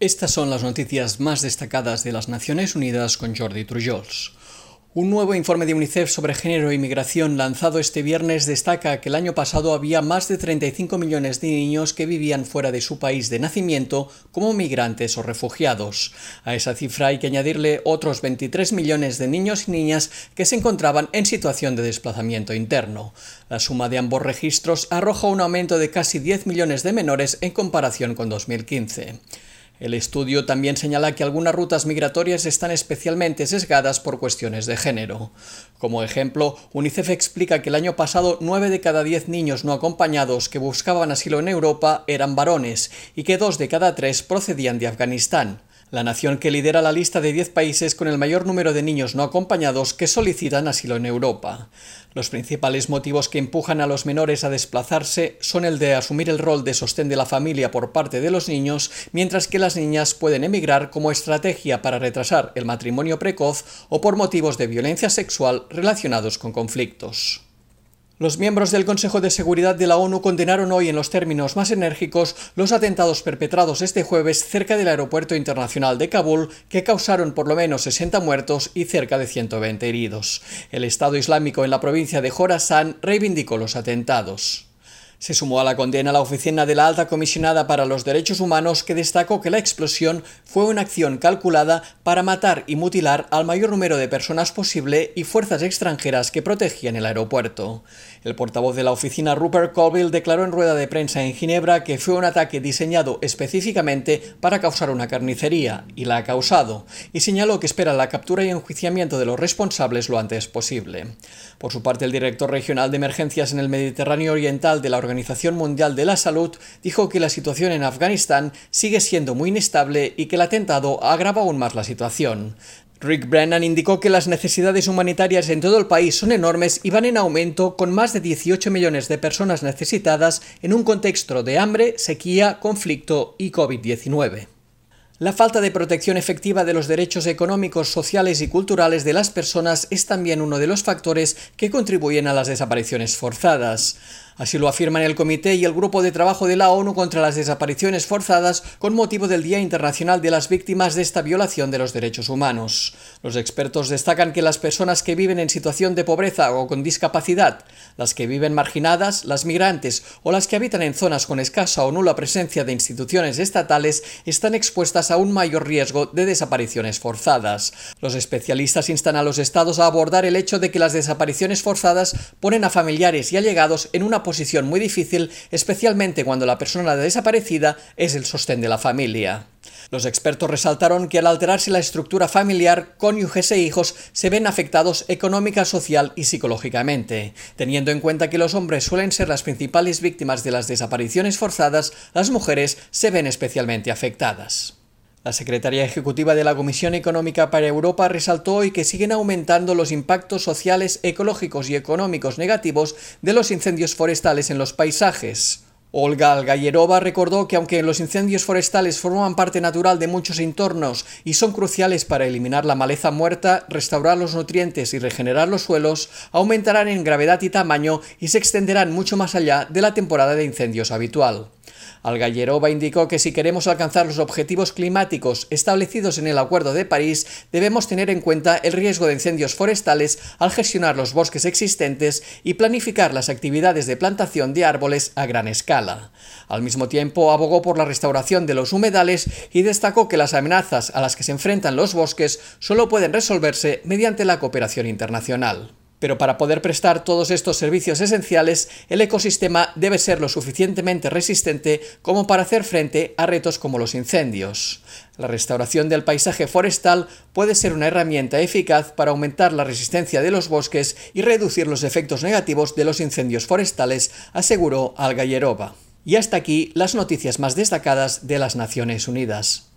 Estas son las noticias más destacadas de las Naciones Unidas con Jordi Trujols. Un nuevo informe de UNICEF sobre género e inmigración lanzado este viernes destaca que el año pasado había más de 35 millones de niños que vivían fuera de su país de nacimiento como migrantes o refugiados. A esa cifra hay que añadirle otros 23 millones de niños y niñas que se encontraban en situación de desplazamiento interno. La suma de ambos registros arroja un aumento de casi 10 millones de menores en comparación con 2015. El estudio también señala que algunas rutas migratorias están especialmente sesgadas por cuestiones de género. Como ejemplo, UNICEF explica que el año pasado 9 de cada 10 niños no acompañados que buscaban asilo en Europa eran varones y que 2 de cada 3 procedían de Afganistán la nación que lidera la lista de 10 países con el mayor número de niños no acompañados que solicitan asilo en Europa. Los principales motivos que empujan a los menores a desplazarse son el de asumir el rol de sostén de la familia por parte de los niños, mientras que las niñas pueden emigrar como estrategia para retrasar el matrimonio precoz o por motivos de violencia sexual relacionados con conflictos. Los miembros del Consejo de Seguridad de la ONU condenaron hoy en los términos más enérgicos los atentados perpetrados este jueves cerca del Aeropuerto Internacional de Kabul que causaron por lo menos 60 muertos y cerca de 120 heridos. El Estado Islámico en la provincia de Jorasan reivindicó los atentados. Se sumó a la condena la oficina de la alta comisionada para los derechos humanos que destacó que la explosión fue una acción calculada para matar y mutilar al mayor número de personas posible y fuerzas extranjeras que protegían el aeropuerto. El portavoz de la oficina Rupert Colville declaró en rueda de prensa en Ginebra que fue un ataque diseñado específicamente para causar una carnicería, y la ha causado, y señaló que espera la captura y enjuiciamiento de los responsables lo antes posible. Por su parte, el director regional de emergencias en el Mediterráneo Oriental de la Organización Mundial de la Salud dijo que la situación en Afganistán sigue siendo muy inestable y que el atentado agrava aún más la situación. Rick Brennan indicó que las necesidades humanitarias en todo el país son enormes y van en aumento con más de 18 millones de personas necesitadas en un contexto de hambre, sequía, conflicto y COVID-19. La falta de protección efectiva de los derechos económicos, sociales y culturales de las personas es también uno de los factores que contribuyen a las desapariciones forzadas. Así lo afirman el Comité y el Grupo de Trabajo de la ONU contra las Desapariciones Forzadas con motivo del Día Internacional de las Víctimas de esta violación de los derechos humanos. Los expertos destacan que las personas que viven en situación de pobreza o con discapacidad, las que viven marginadas, las migrantes o las que habitan en zonas con escasa o nula presencia de instituciones estatales están expuestas a un mayor riesgo de desapariciones forzadas. Los especialistas instan a los estados a abordar el hecho de que las desapariciones forzadas ponen a familiares y allegados en una posición muy difícil, especialmente cuando la persona desaparecida es el sostén de la familia. Los expertos resaltaron que al alterarse la estructura familiar, cónyuges e hijos se ven afectados económica, social y psicológicamente. Teniendo en cuenta que los hombres suelen ser las principales víctimas de las desapariciones forzadas, las mujeres se ven especialmente afectadas. La secretaria ejecutiva de la Comisión Económica para Europa resaltó hoy que siguen aumentando los impactos sociales, ecológicos y económicos negativos de los incendios forestales en los paisajes. Olga Algayerova recordó que aunque los incendios forestales forman parte natural de muchos entornos y son cruciales para eliminar la maleza muerta, restaurar los nutrientes y regenerar los suelos, aumentarán en gravedad y tamaño y se extenderán mucho más allá de la temporada de incendios habitual. Algayerova indicó que si queremos alcanzar los objetivos climáticos establecidos en el Acuerdo de París, debemos tener en cuenta el riesgo de incendios forestales al gestionar los bosques existentes y planificar las actividades de plantación de árboles a gran escala. Al mismo tiempo, abogó por la restauración de los humedales y destacó que las amenazas a las que se enfrentan los bosques solo pueden resolverse mediante la cooperación internacional. Pero para poder prestar todos estos servicios esenciales, el ecosistema debe ser lo suficientemente resistente como para hacer frente a retos como los incendios. La restauración del paisaje forestal puede ser una herramienta eficaz para aumentar la resistencia de los bosques y reducir los efectos negativos de los incendios forestales, aseguró Algayerova. Y hasta aquí las noticias más destacadas de las Naciones Unidas.